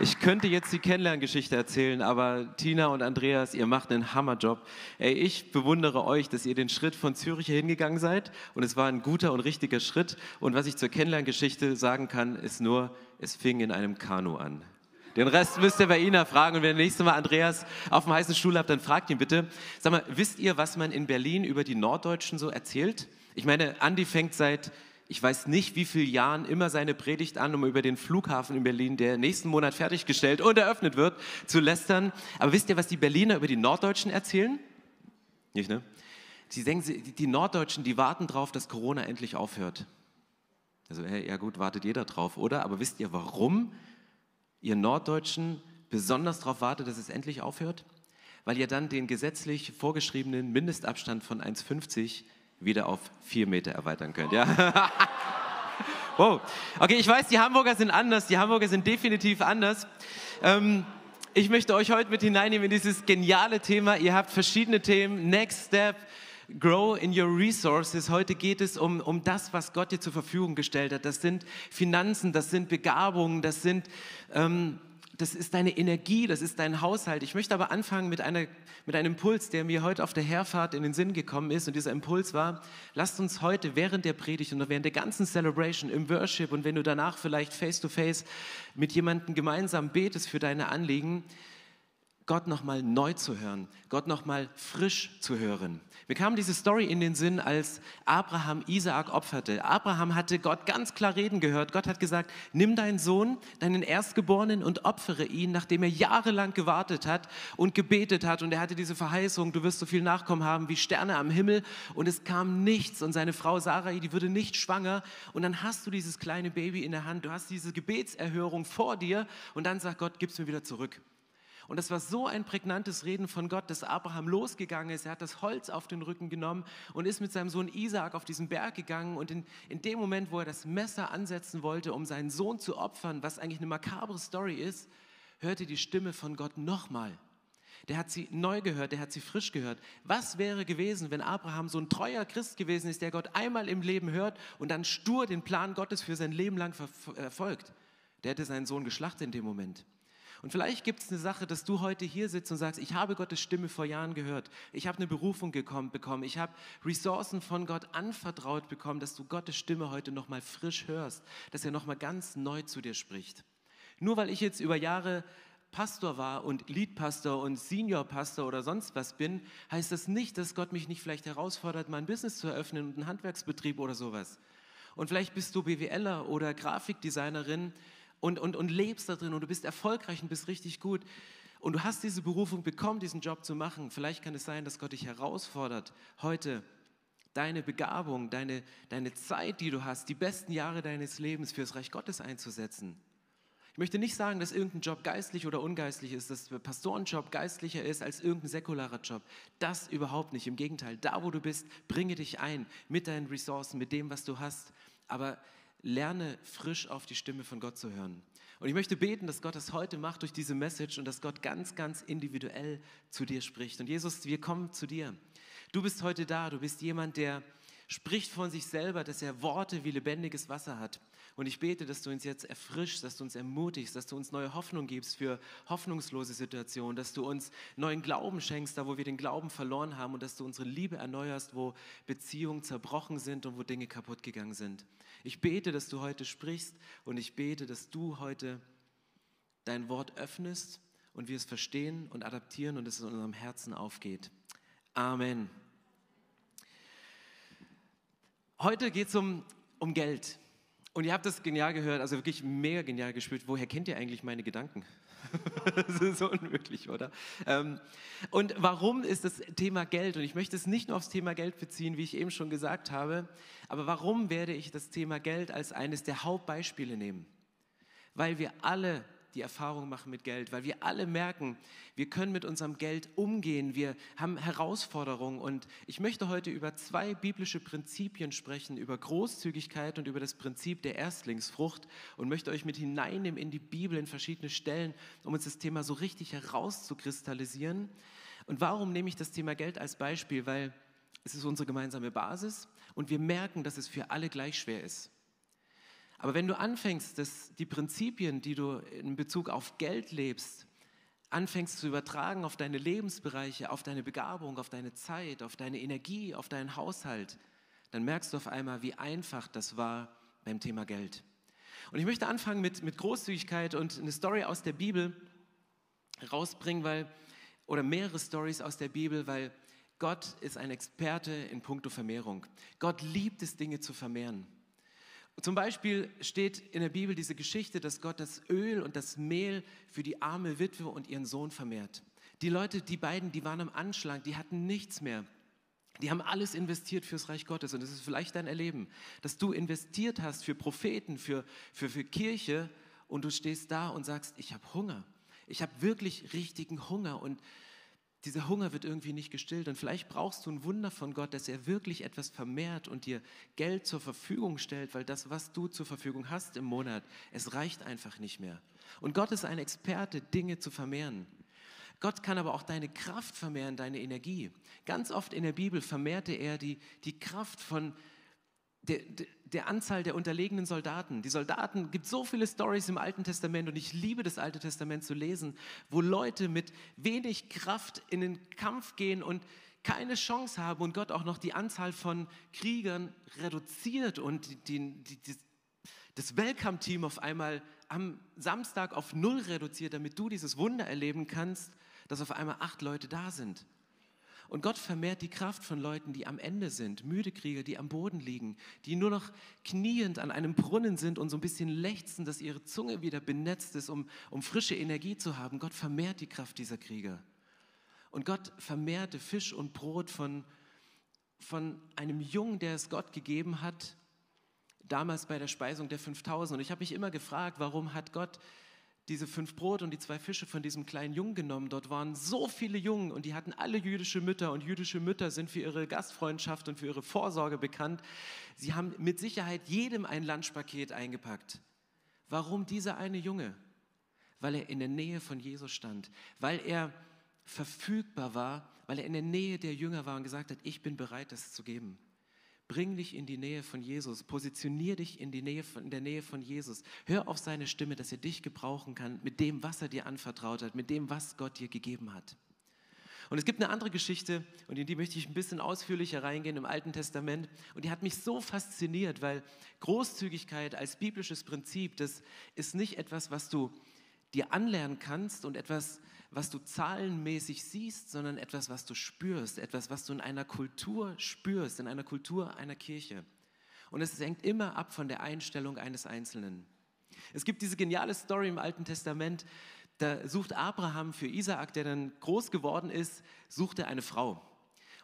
ich könnte jetzt die Kennenlerngeschichte erzählen, aber Tina und Andreas, ihr macht einen Hammerjob. Ey, ich bewundere euch, dass ihr den Schritt von Zürich hingegangen seid und es war ein guter und richtiger Schritt. Und was ich zur Kennenlerngeschichte sagen kann, ist nur, es fing in einem Kanu an. Den Rest müsst ihr bei Ina fragen und wenn ihr nächstes Mal Andreas auf dem heißen Stuhl habt, dann fragt ihn bitte. Sag mal, wisst ihr, was man in Berlin über die Norddeutschen so erzählt? Ich meine, Andi fängt seit ich weiß nicht, wie viele Jahren immer seine Predigt an, um über den Flughafen in Berlin, der nächsten Monat fertiggestellt und eröffnet wird, zu lästern. Aber wisst ihr, was die Berliner über die Norddeutschen erzählen? Nicht, ne? Sie denken, die Norddeutschen, die warten darauf, dass Corona endlich aufhört. Also, ja gut, wartet jeder drauf, oder? Aber wisst ihr, warum ihr Norddeutschen besonders darauf wartet, dass es endlich aufhört? Weil ihr dann den gesetzlich vorgeschriebenen Mindestabstand von 1,50 wieder auf vier Meter erweitern könnt. Ja? wow. Okay, ich weiß, die Hamburger sind anders. Die Hamburger sind definitiv anders. Ähm, ich möchte euch heute mit hineinnehmen in dieses geniale Thema. Ihr habt verschiedene Themen. Next Step. Grow in your resources. Heute geht es um, um das, was Gott dir zur Verfügung gestellt hat. Das sind Finanzen, das sind Begabungen, das sind ähm, das ist deine Energie, das ist dein Haushalt. Ich möchte aber anfangen mit, einer, mit einem Impuls, der mir heute auf der Herfahrt in den Sinn gekommen ist. Und dieser Impuls war, lasst uns heute während der Predigt und während der ganzen Celebration im Worship und wenn du danach vielleicht face-to-face -face mit jemandem gemeinsam betest für deine Anliegen, Gott nochmal neu zu hören, Gott nochmal frisch zu hören. Mir kam diese Story in den Sinn, als Abraham Isaak opferte. Abraham hatte Gott ganz klar reden gehört. Gott hat gesagt, nimm deinen Sohn, deinen Erstgeborenen und opfere ihn, nachdem er jahrelang gewartet hat und gebetet hat. Und er hatte diese Verheißung, du wirst so viel Nachkommen haben wie Sterne am Himmel. Und es kam nichts. Und seine Frau Sarai, die würde nicht schwanger. Und dann hast du dieses kleine Baby in der Hand. Du hast diese Gebetserhörung vor dir. Und dann sagt Gott, gib's mir wieder zurück. Und das war so ein prägnantes Reden von Gott, dass Abraham losgegangen ist. Er hat das Holz auf den Rücken genommen und ist mit seinem Sohn Isaak auf diesen Berg gegangen. Und in, in dem Moment, wo er das Messer ansetzen wollte, um seinen Sohn zu opfern, was eigentlich eine makabre Story ist, hörte die Stimme von Gott nochmal. Der hat sie neu gehört, der hat sie frisch gehört. Was wäre gewesen, wenn Abraham so ein treuer Christ gewesen ist, der Gott einmal im Leben hört und dann stur den Plan Gottes für sein Leben lang verfolgt? Der hätte seinen Sohn geschlachtet in dem Moment. Und vielleicht gibt es eine Sache, dass du heute hier sitzt und sagst, ich habe Gottes Stimme vor Jahren gehört. Ich habe eine Berufung gekommen, bekommen. Ich habe Ressourcen von Gott anvertraut bekommen, dass du Gottes Stimme heute nochmal frisch hörst, dass er nochmal ganz neu zu dir spricht. Nur weil ich jetzt über Jahre Pastor war und Leadpastor und Seniorpastor oder sonst was bin, heißt das nicht, dass Gott mich nicht vielleicht herausfordert, mein Business zu eröffnen und einen Handwerksbetrieb oder sowas. Und vielleicht bist du BWLer oder Grafikdesignerin und, und, und lebst da drin und du bist erfolgreich und bist richtig gut und du hast diese Berufung bekommen, diesen Job zu machen, vielleicht kann es sein, dass Gott dich herausfordert, heute deine Begabung, deine, deine Zeit, die du hast, die besten Jahre deines Lebens für das Reich Gottes einzusetzen. Ich möchte nicht sagen, dass irgendein Job geistlich oder ungeistlich ist, dass der Pastorenjob geistlicher ist als irgendein säkularer Job. Das überhaupt nicht. Im Gegenteil, da wo du bist, bringe dich ein mit deinen Ressourcen, mit dem, was du hast. Aber lerne frisch auf die Stimme von Gott zu hören. Und ich möchte beten, dass Gott das heute macht durch diese Message und dass Gott ganz, ganz individuell zu dir spricht. Und Jesus, wir kommen zu dir. Du bist heute da, du bist jemand, der spricht von sich selber, dass er Worte wie lebendiges Wasser hat. Und ich bete, dass du uns jetzt erfrischst, dass du uns ermutigst, dass du uns neue Hoffnung gibst für hoffnungslose Situationen, dass du uns neuen Glauben schenkst, da wo wir den Glauben verloren haben und dass du unsere Liebe erneuerst, wo Beziehungen zerbrochen sind und wo Dinge kaputt gegangen sind. Ich bete, dass du heute sprichst und ich bete, dass du heute dein Wort öffnest und wir es verstehen und adaptieren und es in unserem Herzen aufgeht. Amen. Heute geht es um, um Geld. Und ihr habt das genial gehört, also wirklich mega genial gespürt. Woher kennt ihr eigentlich meine Gedanken? das ist unmöglich, oder? Ähm, und warum ist das Thema Geld? Und ich möchte es nicht nur aufs Thema Geld beziehen, wie ich eben schon gesagt habe, aber warum werde ich das Thema Geld als eines der Hauptbeispiele nehmen? Weil wir alle die Erfahrung machen mit Geld, weil wir alle merken, wir können mit unserem Geld umgehen, wir haben Herausforderungen und ich möchte heute über zwei biblische Prinzipien sprechen, über Großzügigkeit und über das Prinzip der Erstlingsfrucht und möchte euch mit hineinnehmen in die Bibel in verschiedene Stellen, um uns das Thema so richtig herauszukristallisieren. Und warum nehme ich das Thema Geld als Beispiel? Weil es ist unsere gemeinsame Basis und wir merken, dass es für alle gleich schwer ist. Aber wenn du anfängst, dass die Prinzipien, die du in Bezug auf Geld lebst, anfängst zu übertragen auf deine Lebensbereiche, auf deine Begabung, auf deine Zeit, auf deine Energie, auf deinen Haushalt, dann merkst du auf einmal, wie einfach das war beim Thema Geld. Und ich möchte anfangen mit, mit Großzügigkeit und eine Story aus der Bibel rausbringen, weil, oder mehrere Stories aus der Bibel, weil Gott ist ein Experte in puncto Vermehrung. Gott liebt es, Dinge zu vermehren. Zum Beispiel steht in der Bibel diese Geschichte, dass Gott das Öl und das Mehl für die arme Witwe und ihren Sohn vermehrt. Die Leute, die beiden, die waren am Anschlag, die hatten nichts mehr. Die haben alles investiert fürs Reich Gottes und es ist vielleicht dein Erleben, dass du investiert hast für Propheten, für, für, für Kirche und du stehst da und sagst, ich habe Hunger. Ich habe wirklich richtigen Hunger und dieser Hunger wird irgendwie nicht gestillt. Und vielleicht brauchst du ein Wunder von Gott, dass er wirklich etwas vermehrt und dir Geld zur Verfügung stellt, weil das, was du zur Verfügung hast im Monat, es reicht einfach nicht mehr. Und Gott ist ein Experte, Dinge zu vermehren. Gott kann aber auch deine Kraft vermehren, deine Energie. Ganz oft in der Bibel vermehrte er die, die Kraft von der, der, Anzahl der unterlegenen Soldaten. Die Soldaten, gibt so viele Stories im Alten Testament und ich liebe das Alte Testament zu lesen, wo Leute mit wenig Kraft in den Kampf gehen und keine Chance haben und Gott auch noch die Anzahl von Kriegern reduziert und die, die, die, das Welcome-Team auf einmal am Samstag auf null reduziert, damit du dieses Wunder erleben kannst, dass auf einmal acht Leute da sind. Und Gott vermehrt die Kraft von Leuten, die am Ende sind, müde Krieger, die am Boden liegen, die nur noch kniend an einem Brunnen sind und so ein bisschen lechzen, dass ihre Zunge wieder benetzt ist, um, um frische Energie zu haben. Gott vermehrt die Kraft dieser Krieger. Und Gott vermehrte Fisch und Brot von, von einem Jungen, der es Gott gegeben hat, damals bei der Speisung der 5000. Und ich habe mich immer gefragt, warum hat Gott diese fünf Brot und die zwei Fische von diesem kleinen Jungen genommen. Dort waren so viele Jungen und die hatten alle jüdische Mütter und jüdische Mütter sind für ihre Gastfreundschaft und für ihre Vorsorge bekannt. Sie haben mit Sicherheit jedem ein Lunchpaket eingepackt. Warum dieser eine Junge? Weil er in der Nähe von Jesus stand, weil er verfügbar war, weil er in der Nähe der Jünger war und gesagt hat, ich bin bereit, das zu geben. Bring dich in die Nähe von Jesus. Positionier dich in, die Nähe von, in der Nähe von Jesus. Hör auf seine Stimme, dass er dich gebrauchen kann mit dem, was er dir anvertraut hat, mit dem, was Gott dir gegeben hat. Und es gibt eine andere Geschichte, und in die möchte ich ein bisschen ausführlicher reingehen im Alten Testament. Und die hat mich so fasziniert, weil Großzügigkeit als biblisches Prinzip, das ist nicht etwas, was du dir anlernen kannst und etwas, was du zahlenmäßig siehst, sondern etwas, was du spürst, etwas, was du in einer Kultur spürst, in einer Kultur einer Kirche. Und es hängt immer ab von der Einstellung eines Einzelnen. Es gibt diese geniale Story im Alten Testament, da sucht Abraham für Isaak, der dann groß geworden ist, sucht er eine Frau.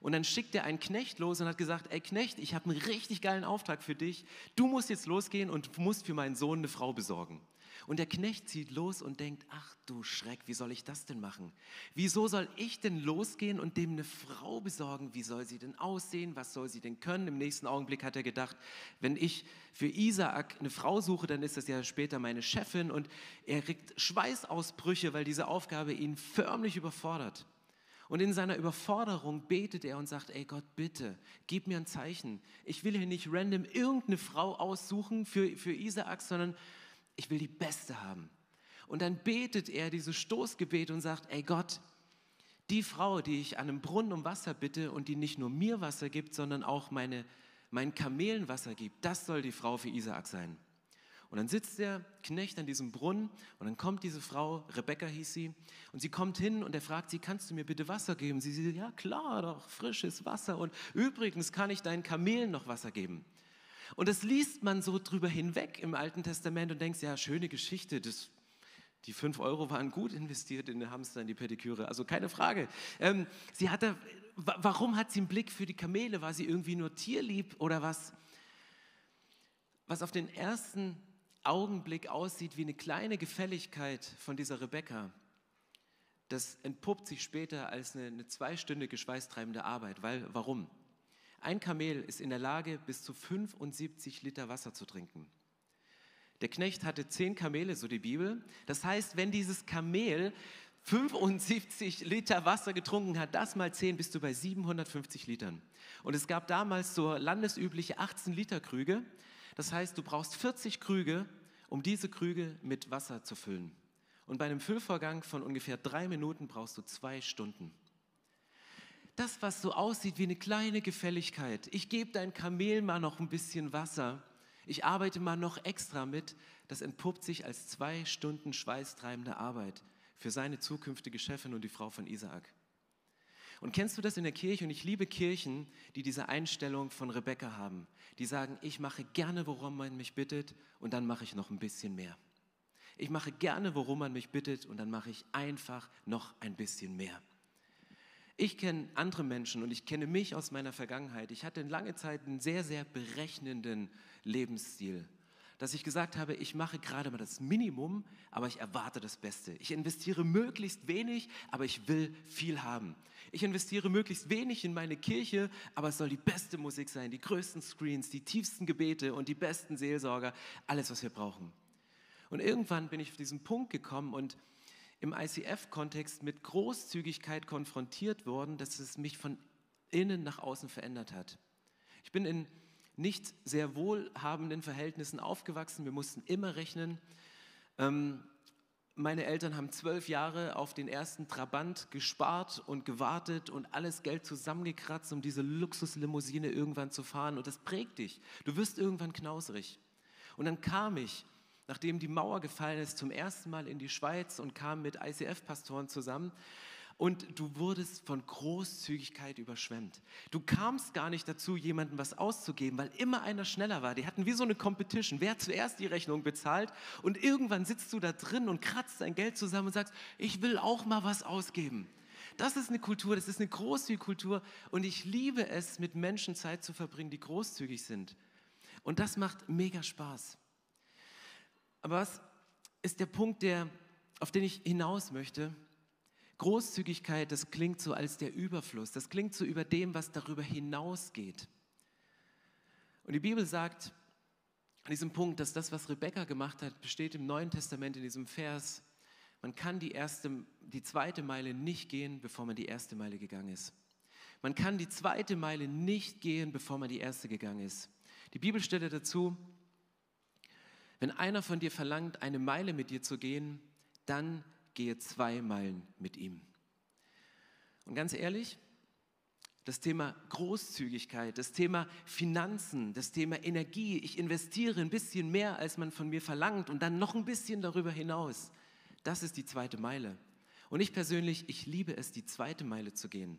Und dann schickt er einen Knecht los und hat gesagt, ey Knecht, ich habe einen richtig geilen Auftrag für dich. Du musst jetzt losgehen und musst für meinen Sohn eine Frau besorgen. Und der Knecht zieht los und denkt, ach du Schreck, wie soll ich das denn machen? Wieso soll ich denn losgehen und dem eine Frau besorgen? Wie soll sie denn aussehen? Was soll sie denn können? Im nächsten Augenblick hat er gedacht, wenn ich für Isaak eine Frau suche, dann ist das ja später meine Chefin und er kriegt Schweißausbrüche, weil diese Aufgabe ihn förmlich überfordert. Und in seiner Überforderung betet er und sagt, ey Gott, bitte, gib mir ein Zeichen. Ich will hier nicht random irgendeine Frau aussuchen für, für Isaak, sondern ich will die beste haben. Und dann betet er dieses Stoßgebet und sagt, ey Gott, die Frau, die ich an einem Brunnen um Wasser bitte und die nicht nur mir Wasser gibt, sondern auch meine, meinen Kamelen Wasser gibt, das soll die Frau für Isaak sein. Und dann sitzt der Knecht an diesem Brunnen und dann kommt diese Frau, Rebecca hieß sie, und sie kommt hin und er fragt sie, kannst du mir bitte Wasser geben? Sie sagt, ja klar, doch frisches Wasser und übrigens kann ich deinen Kamelen noch Wasser geben. Und das liest man so drüber hinweg im Alten Testament und denkt, ja, schöne Geschichte, das, die fünf Euro waren gut investiert in den Hamster, in die Pediküre, also keine Frage. Ähm, sie hatte, warum hat sie einen Blick für die Kamele? War sie irgendwie nur tierlieb oder was? Was auf den ersten Augenblick aussieht wie eine kleine Gefälligkeit von dieser Rebecca, das entpuppt sich später als eine, eine zweistündige schweißtreibende Arbeit. Weil, warum? Ein Kamel ist in der Lage, bis zu 75 Liter Wasser zu trinken. Der Knecht hatte zehn Kamele, so die Bibel. Das heißt, wenn dieses Kamel 75 Liter Wasser getrunken hat, das mal 10, bist du bei 750 Litern. Und es gab damals so landesübliche 18 Liter Krüge. Das heißt, du brauchst 40 Krüge, um diese Krüge mit Wasser zu füllen. Und bei einem Füllvorgang von ungefähr drei Minuten brauchst du zwei Stunden. Das, was so aussieht wie eine kleine Gefälligkeit, ich gebe dein Kamel mal noch ein bisschen Wasser, ich arbeite mal noch extra mit, das entpuppt sich als zwei Stunden schweißtreibende Arbeit für seine zukünftige Chefin und die Frau von Isaak. Und kennst du das in der Kirche? Und ich liebe Kirchen, die diese Einstellung von Rebecca haben. Die sagen, ich mache gerne, worum man mich bittet, und dann mache ich noch ein bisschen mehr. Ich mache gerne, worum man mich bittet, und dann mache ich einfach noch ein bisschen mehr. Ich kenne andere Menschen und ich kenne mich aus meiner Vergangenheit. Ich hatte lange Zeit einen sehr, sehr berechnenden Lebensstil dass ich gesagt habe, ich mache gerade mal das Minimum, aber ich erwarte das Beste. Ich investiere möglichst wenig, aber ich will viel haben. Ich investiere möglichst wenig in meine Kirche, aber es soll die beste Musik sein, die größten Screens, die tiefsten Gebete und die besten Seelsorger, alles, was wir brauchen. Und irgendwann bin ich auf diesen Punkt gekommen und im ICF-Kontext mit Großzügigkeit konfrontiert worden, dass es mich von innen nach außen verändert hat. Ich bin in nicht sehr wohlhabenden Verhältnissen aufgewachsen. Wir mussten immer rechnen. Ähm, meine Eltern haben zwölf Jahre auf den ersten Trabant gespart und gewartet und alles Geld zusammengekratzt, um diese Luxuslimousine irgendwann zu fahren. Und das prägt dich. Du wirst irgendwann knausrig. Und dann kam ich, nachdem die Mauer gefallen ist, zum ersten Mal in die Schweiz und kam mit ICF-Pastoren zusammen und du wurdest von Großzügigkeit überschwemmt. Du kamst gar nicht dazu, jemandem was auszugeben, weil immer einer schneller war. Die hatten wie so eine Competition, wer zuerst die Rechnung bezahlt und irgendwann sitzt du da drin und kratzt dein Geld zusammen und sagst, ich will auch mal was ausgeben. Das ist eine Kultur, das ist eine großzügige Kultur und ich liebe es, mit Menschen Zeit zu verbringen, die großzügig sind. Und das macht mega Spaß. Aber was ist der Punkt, der, auf den ich hinaus möchte? Großzügigkeit, das klingt so als der Überfluss, das klingt so über dem, was darüber hinausgeht. Und die Bibel sagt an diesem Punkt, dass das, was Rebekka gemacht hat, besteht im Neuen Testament in diesem Vers. Man kann die, erste, die zweite Meile nicht gehen, bevor man die erste Meile gegangen ist. Man kann die zweite Meile nicht gehen, bevor man die erste gegangen ist. Die Bibelstelle dazu, wenn einer von dir verlangt, eine Meile mit dir zu gehen, dann gehe zwei Meilen mit ihm. Und ganz ehrlich, das Thema Großzügigkeit, das Thema Finanzen, das Thema Energie, ich investiere ein bisschen mehr, als man von mir verlangt und dann noch ein bisschen darüber hinaus, das ist die zweite Meile. Und ich persönlich, ich liebe es, die zweite Meile zu gehen,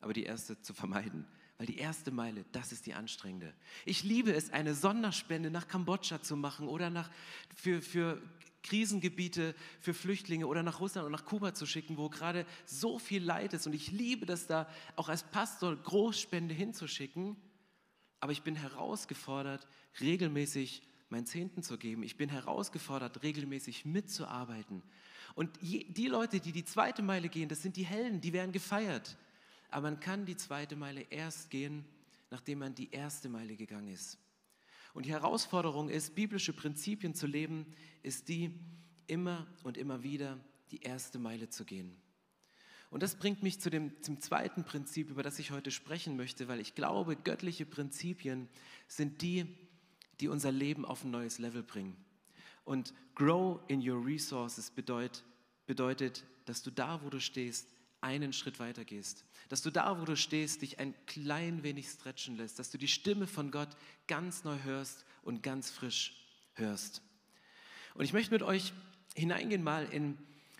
aber die erste zu vermeiden. Weil die erste Meile, das ist die anstrengende. Ich liebe es, eine Sonderspende nach Kambodscha zu machen oder nach, für, für Krisengebiete für Flüchtlinge oder nach Russland oder nach Kuba zu schicken, wo gerade so viel Leid ist. Und ich liebe das da auch als Pastor Großspende hinzuschicken. Aber ich bin herausgefordert, regelmäßig mein Zehnten zu geben. Ich bin herausgefordert, regelmäßig mitzuarbeiten. Und die Leute, die die zweite Meile gehen, das sind die Helden, die werden gefeiert. Aber man kann die zweite Meile erst gehen, nachdem man die erste Meile gegangen ist. Und die Herausforderung ist, biblische Prinzipien zu leben, ist die, immer und immer wieder die erste Meile zu gehen. Und das bringt mich zu dem, zum zweiten Prinzip, über das ich heute sprechen möchte, weil ich glaube, göttliche Prinzipien sind die, die unser Leben auf ein neues Level bringen. Und grow in your resources bedeutet, bedeutet, dass du da, wo du stehst, einen Schritt weiter gehst. Dass du da, wo du stehst, dich ein klein wenig stretchen lässt. Dass du die Stimme von Gott ganz neu hörst und ganz frisch hörst. Und ich möchte mit euch hineingehen mal in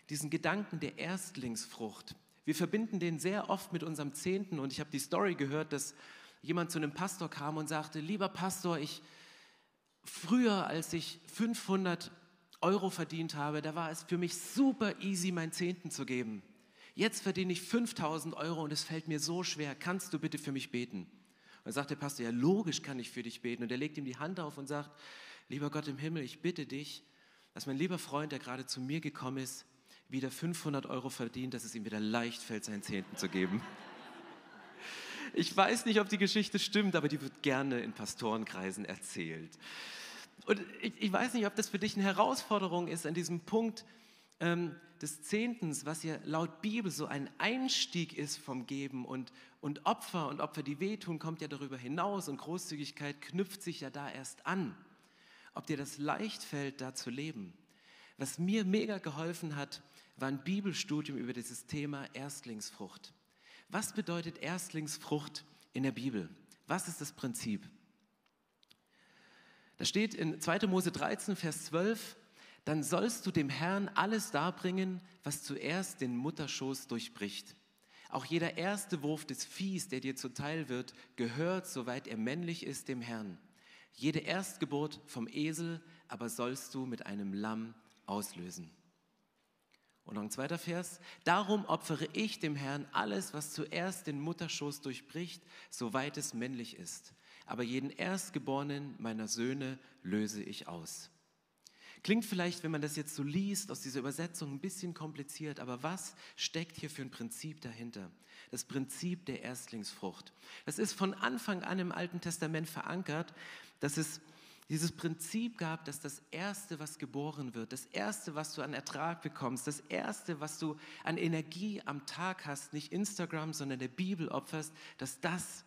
diesen Gedanken der Erstlingsfrucht. Wir verbinden den sehr oft mit unserem Zehnten und ich habe die Story gehört, dass jemand zu einem Pastor kam und sagte, lieber Pastor, ich früher, als ich 500 Euro verdient habe, da war es für mich super easy, mein Zehnten zu geben. Jetzt verdiene ich 5000 Euro und es fällt mir so schwer. Kannst du bitte für mich beten? Und dann sagt der Pastor, ja, logisch kann ich für dich beten. Und er legt ihm die Hand auf und sagt, lieber Gott im Himmel, ich bitte dich, dass mein lieber Freund, der gerade zu mir gekommen ist, wieder 500 Euro verdient, dass es ihm wieder leicht fällt, seinen Zehnten zu geben. Ich weiß nicht, ob die Geschichte stimmt, aber die wird gerne in Pastorenkreisen erzählt. Und ich, ich weiß nicht, ob das für dich eine Herausforderung ist an diesem Punkt ähm, des Zehntens, was ja laut Bibel so ein Einstieg ist vom Geben und, und Opfer und Opfer, die wehtun, kommt ja darüber hinaus und Großzügigkeit knüpft sich ja da erst an. Ob dir das leicht fällt, da zu leben. Was mir mega geholfen hat, war ein Bibelstudium über dieses Thema Erstlingsfrucht. Was bedeutet Erstlingsfrucht in der Bibel? Was ist das Prinzip? Da steht in 2. Mose 13, Vers 12, dann sollst du dem Herrn alles darbringen, was zuerst den Mutterschoß durchbricht. Auch jeder erste Wurf des Viehs, der dir zuteil wird, gehört, soweit er männlich ist, dem Herrn. Jede Erstgeburt vom Esel aber sollst du mit einem Lamm auslösen. Und noch ein zweiter Vers. Darum opfere ich dem Herrn alles, was zuerst den Mutterschoß durchbricht, soweit es männlich ist. Aber jeden Erstgeborenen meiner Söhne löse ich aus. Klingt vielleicht, wenn man das jetzt so liest, aus dieser Übersetzung ein bisschen kompliziert, aber was steckt hier für ein Prinzip dahinter? Das Prinzip der Erstlingsfrucht. Das ist von Anfang an im Alten Testament verankert, dass es dieses Prinzip gab, dass das Erste, was geboren wird, das Erste, was du an Ertrag bekommst, das Erste, was du an Energie am Tag hast, nicht Instagram, sondern der Bibel opferst, dass das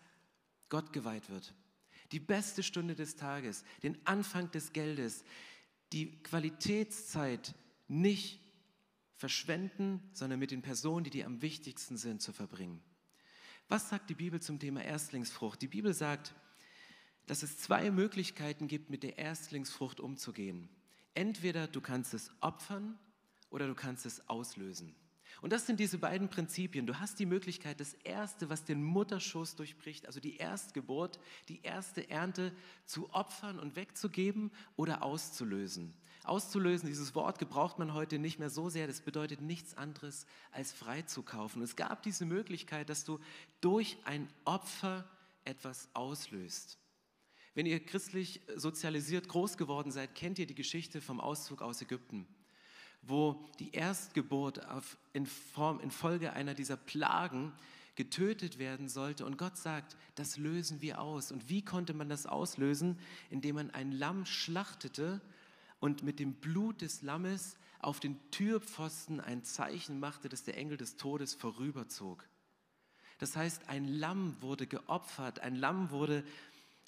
Gott geweiht wird. Die beste Stunde des Tages, den Anfang des Geldes, die Qualitätszeit nicht verschwenden, sondern mit den Personen, die dir am wichtigsten sind, zu verbringen. Was sagt die Bibel zum Thema Erstlingsfrucht? Die Bibel sagt, dass es zwei Möglichkeiten gibt, mit der Erstlingsfrucht umzugehen. Entweder du kannst es opfern oder du kannst es auslösen. Und das sind diese beiden Prinzipien. Du hast die Möglichkeit, das Erste, was den Mutterschoß durchbricht, also die Erstgeburt, die erste Ernte zu opfern und wegzugeben oder auszulösen. Auszulösen, dieses Wort gebraucht man heute nicht mehr so sehr. Das bedeutet nichts anderes als freizukaufen. Es gab diese Möglichkeit, dass du durch ein Opfer etwas auslöst. Wenn ihr christlich sozialisiert groß geworden seid, kennt ihr die Geschichte vom Auszug aus Ägypten, wo die Erstgeburt auf, in, Form, in Folge einer dieser Plagen getötet werden sollte. Und Gott sagt, das lösen wir aus. Und wie konnte man das auslösen? Indem man ein Lamm schlachtete und mit dem Blut des Lammes auf den Türpfosten ein Zeichen machte, dass der Engel des Todes vorüberzog. Das heißt, ein Lamm wurde geopfert, ein Lamm wurde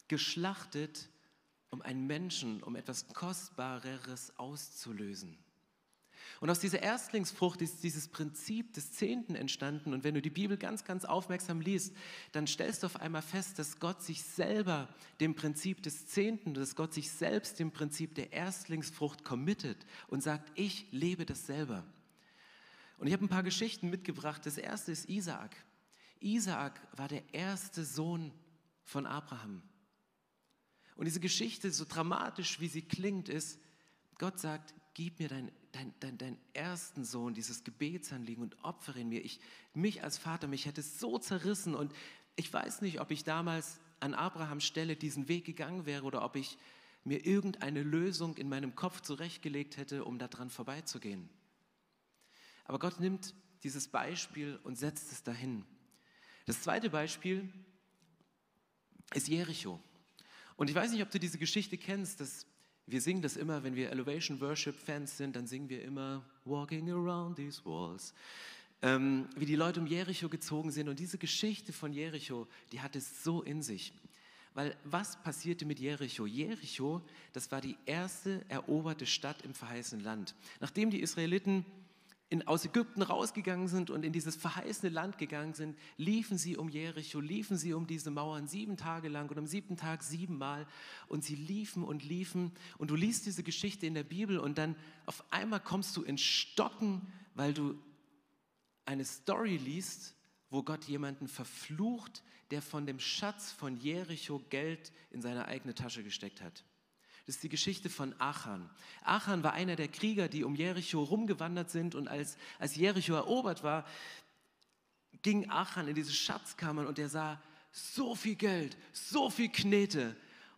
geschlachtet, um einen Menschen, um etwas Kostbareres auszulösen. Und aus dieser Erstlingsfrucht ist dieses Prinzip des Zehnten entstanden. Und wenn du die Bibel ganz, ganz aufmerksam liest, dann stellst du auf einmal fest, dass Gott sich selber dem Prinzip des Zehnten, dass Gott sich selbst dem Prinzip der Erstlingsfrucht committet und sagt, ich lebe das selber. Und ich habe ein paar Geschichten mitgebracht. Das erste ist Isaak. Isaak war der erste Sohn von Abraham. Und diese Geschichte, so dramatisch wie sie klingt, ist, Gott sagt, gib mir deinen dein, dein, dein ersten Sohn, dieses Gebetsanliegen und opfere ihn mir. Ich, mich als Vater, mich hätte es so zerrissen und ich weiß nicht, ob ich damals an Abrahams Stelle diesen Weg gegangen wäre oder ob ich mir irgendeine Lösung in meinem Kopf zurechtgelegt hätte, um daran vorbeizugehen. Aber Gott nimmt dieses Beispiel und setzt es dahin. Das zweite Beispiel ist Jericho. Und ich weiß nicht, ob du diese Geschichte kennst, dass wir singen das immer, wenn wir Elevation Worship Fans sind, dann singen wir immer Walking around these walls. Ähm, wie die Leute um Jericho gezogen sind. Und diese Geschichte von Jericho, die hat es so in sich. Weil was passierte mit Jericho? Jericho, das war die erste eroberte Stadt im verheißenen Land. Nachdem die Israeliten in, aus Ägypten rausgegangen sind und in dieses verheißene Land gegangen sind, liefen sie um Jericho, liefen sie um diese Mauern sieben Tage lang und am siebten Tag siebenmal und sie liefen und liefen und du liest diese Geschichte in der Bibel und dann auf einmal kommst du in Stocken, weil du eine Story liest, wo Gott jemanden verflucht, der von dem Schatz von Jericho Geld in seine eigene Tasche gesteckt hat. Das ist die Geschichte von Achan. Achan war einer der Krieger, die um Jericho rumgewandert sind und als, als Jericho erobert war, ging Achan in diese Schatzkammern und er sah so viel Geld, so viel Knete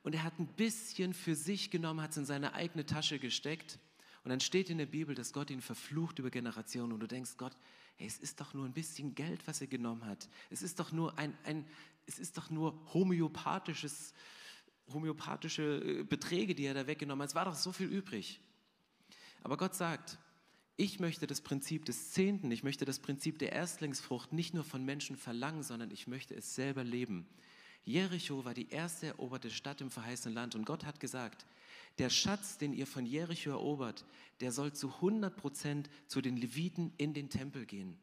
und er hat ein bisschen für sich genommen, hat es in seine eigene Tasche gesteckt. Und dann steht in der Bibel, dass Gott ihn verflucht über Generationen. Und du denkst, Gott, hey, es ist doch nur ein bisschen Geld, was er genommen hat. Es ist doch nur ein, ein es ist doch nur homöopathisches, homöopathische äh, Beträge, die er da weggenommen hat. Es war doch so viel übrig. Aber Gott sagt, ich möchte das Prinzip des Zehnten, ich möchte das Prinzip der Erstlingsfrucht nicht nur von Menschen verlangen, sondern ich möchte es selber leben. Jericho war die erste eroberte Stadt im verheißenen Land und Gott hat gesagt, der Schatz, den ihr von Jericho erobert, der soll zu 100 Prozent zu den Leviten in den Tempel gehen.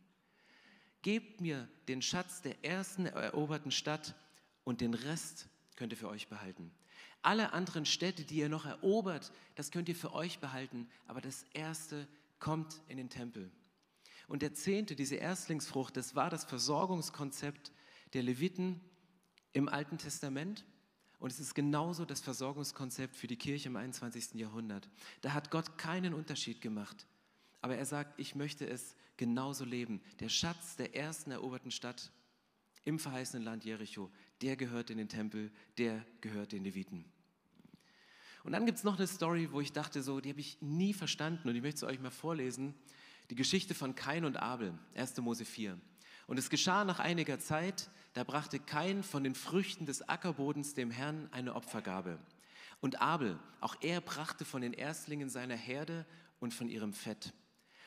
Gebt mir den Schatz der ersten eroberten Stadt und den Rest könnt ihr für euch behalten. Alle anderen Städte, die ihr noch erobert, das könnt ihr für euch behalten, aber das erste kommt in den Tempel. Und der zehnte, diese Erstlingsfrucht, das war das Versorgungskonzept der Leviten im Alten Testament. Und es ist genauso das Versorgungskonzept für die Kirche im 21. Jahrhundert. Da hat Gott keinen Unterschied gemacht. Aber er sagt, ich möchte es genauso leben. Der Schatz der ersten eroberten Stadt im verheißenen Land Jericho, der gehört in den Tempel, der gehört den Leviten. Und dann gibt es noch eine Story, wo ich dachte, so, die habe ich nie verstanden und ich möchte es euch mal vorlesen. Die Geschichte von Kain und Abel, 1. Mose 4. Und es geschah nach einiger Zeit, da brachte Kain von den Früchten des Ackerbodens dem Herrn eine Opfergabe. Und Abel, auch er brachte von den Erstlingen seiner Herde und von ihrem Fett.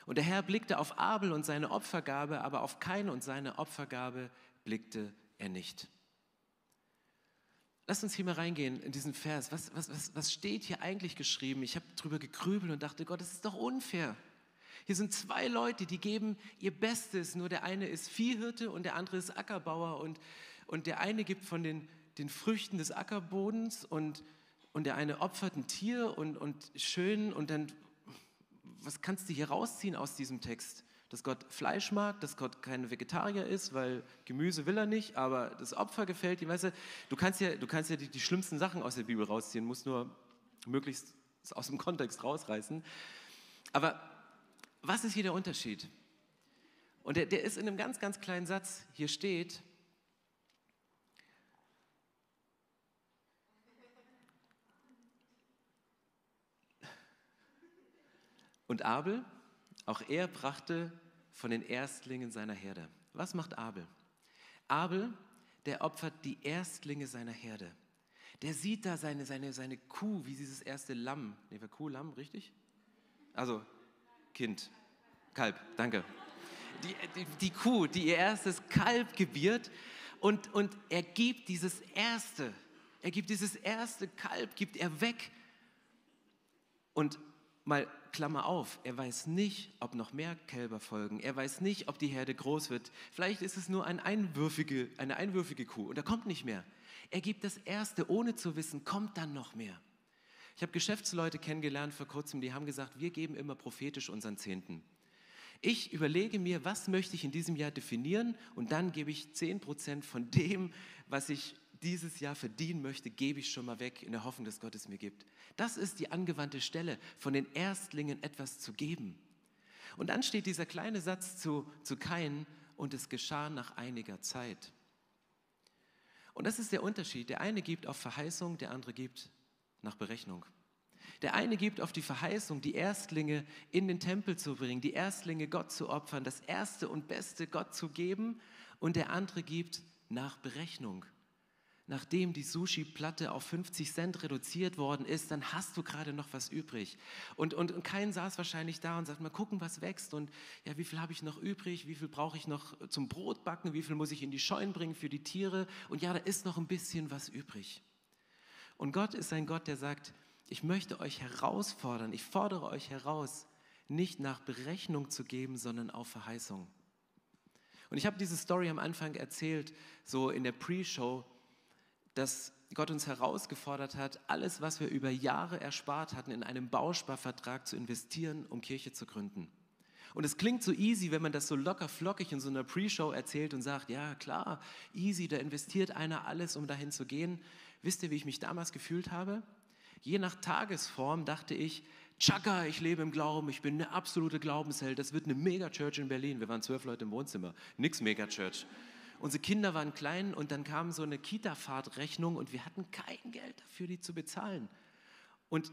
Und der Herr blickte auf Abel und seine Opfergabe, aber auf Kain und seine Opfergabe blickte er nicht. Lass uns hier mal reingehen in diesen Vers. Was, was, was, was steht hier eigentlich geschrieben? Ich habe drüber gegrübelt und dachte, Gott, das ist doch unfair. Hier sind zwei Leute, die geben ihr Bestes. Nur der eine ist Viehhirte und der andere ist Ackerbauer. Und, und der eine gibt von den, den Früchten des Ackerbodens und, und der eine opfert ein Tier und, und schön. Und dann, was kannst du hier rausziehen aus diesem Text? Dass Gott Fleisch mag, dass Gott kein Vegetarier ist, weil Gemüse will er nicht, aber das Opfer gefällt ihm. Weißt du, du kannst ja, du kannst ja die, die schlimmsten Sachen aus der Bibel rausziehen, musst nur möglichst aus dem Kontext rausreißen. Aber was ist hier der Unterschied? Und der, der ist in einem ganz, ganz kleinen Satz. Hier steht, Und Abel, auch er brachte von den Erstlingen seiner Herde. Was macht Abel? Abel, der opfert die Erstlinge seiner Herde. Der sieht da seine, seine, seine Kuh, wie dieses erste Lamm. Nee, war Kuh, Lamm, richtig? Also Kind, Kalb, danke. Die, die, die Kuh, die ihr erstes Kalb gebiert und, und er gibt dieses erste, er gibt dieses erste Kalb, gibt er weg. Und mal Klammer auf, er weiß nicht, ob noch mehr Kälber folgen. Er weiß nicht, ob die Herde groß wird. Vielleicht ist es nur ein einwürfige, eine einwürfige Kuh und da kommt nicht mehr. Er gibt das Erste, ohne zu wissen, kommt dann noch mehr. Ich habe Geschäftsleute kennengelernt vor kurzem, die haben gesagt, wir geben immer prophetisch unseren Zehnten. Ich überlege mir, was möchte ich in diesem Jahr definieren und dann gebe ich 10% von dem, was ich dieses Jahr verdienen möchte, gebe ich schon mal weg in der Hoffnung, dass Gott es mir gibt. Das ist die angewandte Stelle, von den Erstlingen etwas zu geben. Und dann steht dieser kleine Satz zu, zu Kain und es geschah nach einiger Zeit. Und das ist der Unterschied. Der eine gibt auf Verheißung, der andere gibt nach Berechnung. Der eine gibt auf die Verheißung, die Erstlinge in den Tempel zu bringen, die Erstlinge Gott zu opfern, das Erste und Beste Gott zu geben. Und der andere gibt nach Berechnung. Nachdem die Sushi-Platte auf 50 Cent reduziert worden ist, dann hast du gerade noch was übrig. Und, und, und kein saß wahrscheinlich da und sagt, mal gucken, was wächst und ja, wie viel habe ich noch übrig, wie viel brauche ich noch zum Brotbacken, wie viel muss ich in die Scheunen bringen für die Tiere und ja, da ist noch ein bisschen was übrig. Und Gott ist ein Gott, der sagt, ich möchte euch herausfordern, ich fordere euch heraus, nicht nach Berechnung zu geben, sondern auf Verheißung. Und ich habe diese Story am Anfang erzählt, so in der Pre-Show, dass Gott uns herausgefordert hat, alles, was wir über Jahre erspart hatten, in einem Bausparvertrag zu investieren, um Kirche zu gründen. Und es klingt so easy, wenn man das so locker flockig in so einer Pre-Show erzählt und sagt, ja klar, easy, da investiert einer alles, um dahin zu gehen. Wisst ihr, wie ich mich damals gefühlt habe? Je nach Tagesform dachte ich, Chaka, ich lebe im Glauben, ich bin eine absolute Glaubensheld, das wird eine Megachurch in Berlin. Wir waren zwölf Leute im Wohnzimmer, nix Megachurch. Unsere Kinder waren klein und dann kam so eine Kita-Fahrtrechnung und wir hatten kein Geld dafür, die zu bezahlen. Und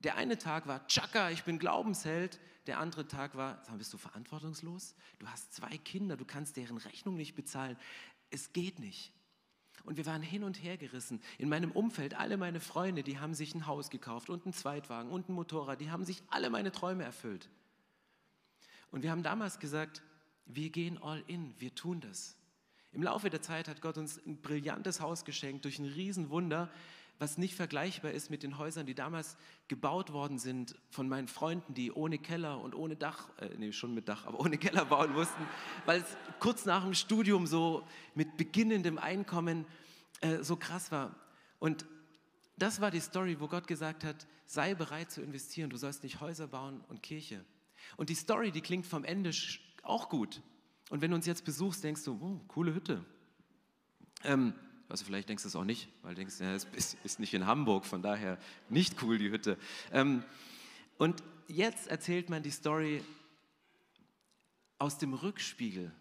der eine Tag war, Chaka, ich bin Glaubensheld. Der andere Tag war, sag, bist du verantwortungslos? Du hast zwei Kinder, du kannst deren Rechnung nicht bezahlen. Es geht nicht. Und wir waren hin und her gerissen. In meinem Umfeld, alle meine Freunde, die haben sich ein Haus gekauft und einen Zweitwagen und ein Motorrad, die haben sich alle meine Träume erfüllt. Und wir haben damals gesagt, wir gehen all in, wir tun das. Im Laufe der Zeit hat Gott uns ein brillantes Haus geschenkt durch ein Riesenwunder, was nicht vergleichbar ist mit den Häusern, die damals gebaut worden sind von meinen Freunden, die ohne Keller und ohne Dach, äh, nee, schon mit Dach, aber ohne Keller bauen mussten, weil es kurz nach dem Studium so mit beginnendem Einkommen äh, so krass war. Und das war die Story, wo Gott gesagt hat, sei bereit zu investieren, du sollst nicht Häuser bauen und Kirche. Und die Story, die klingt vom Ende auch gut. Und wenn du uns jetzt besuchst, denkst du, oh, coole Hütte. Ähm, also vielleicht denkst du es auch nicht, weil du denkst, ja, es ist nicht in Hamburg, von daher nicht cool die Hütte. Ähm, und jetzt erzählt man die Story aus dem Rückspiegel.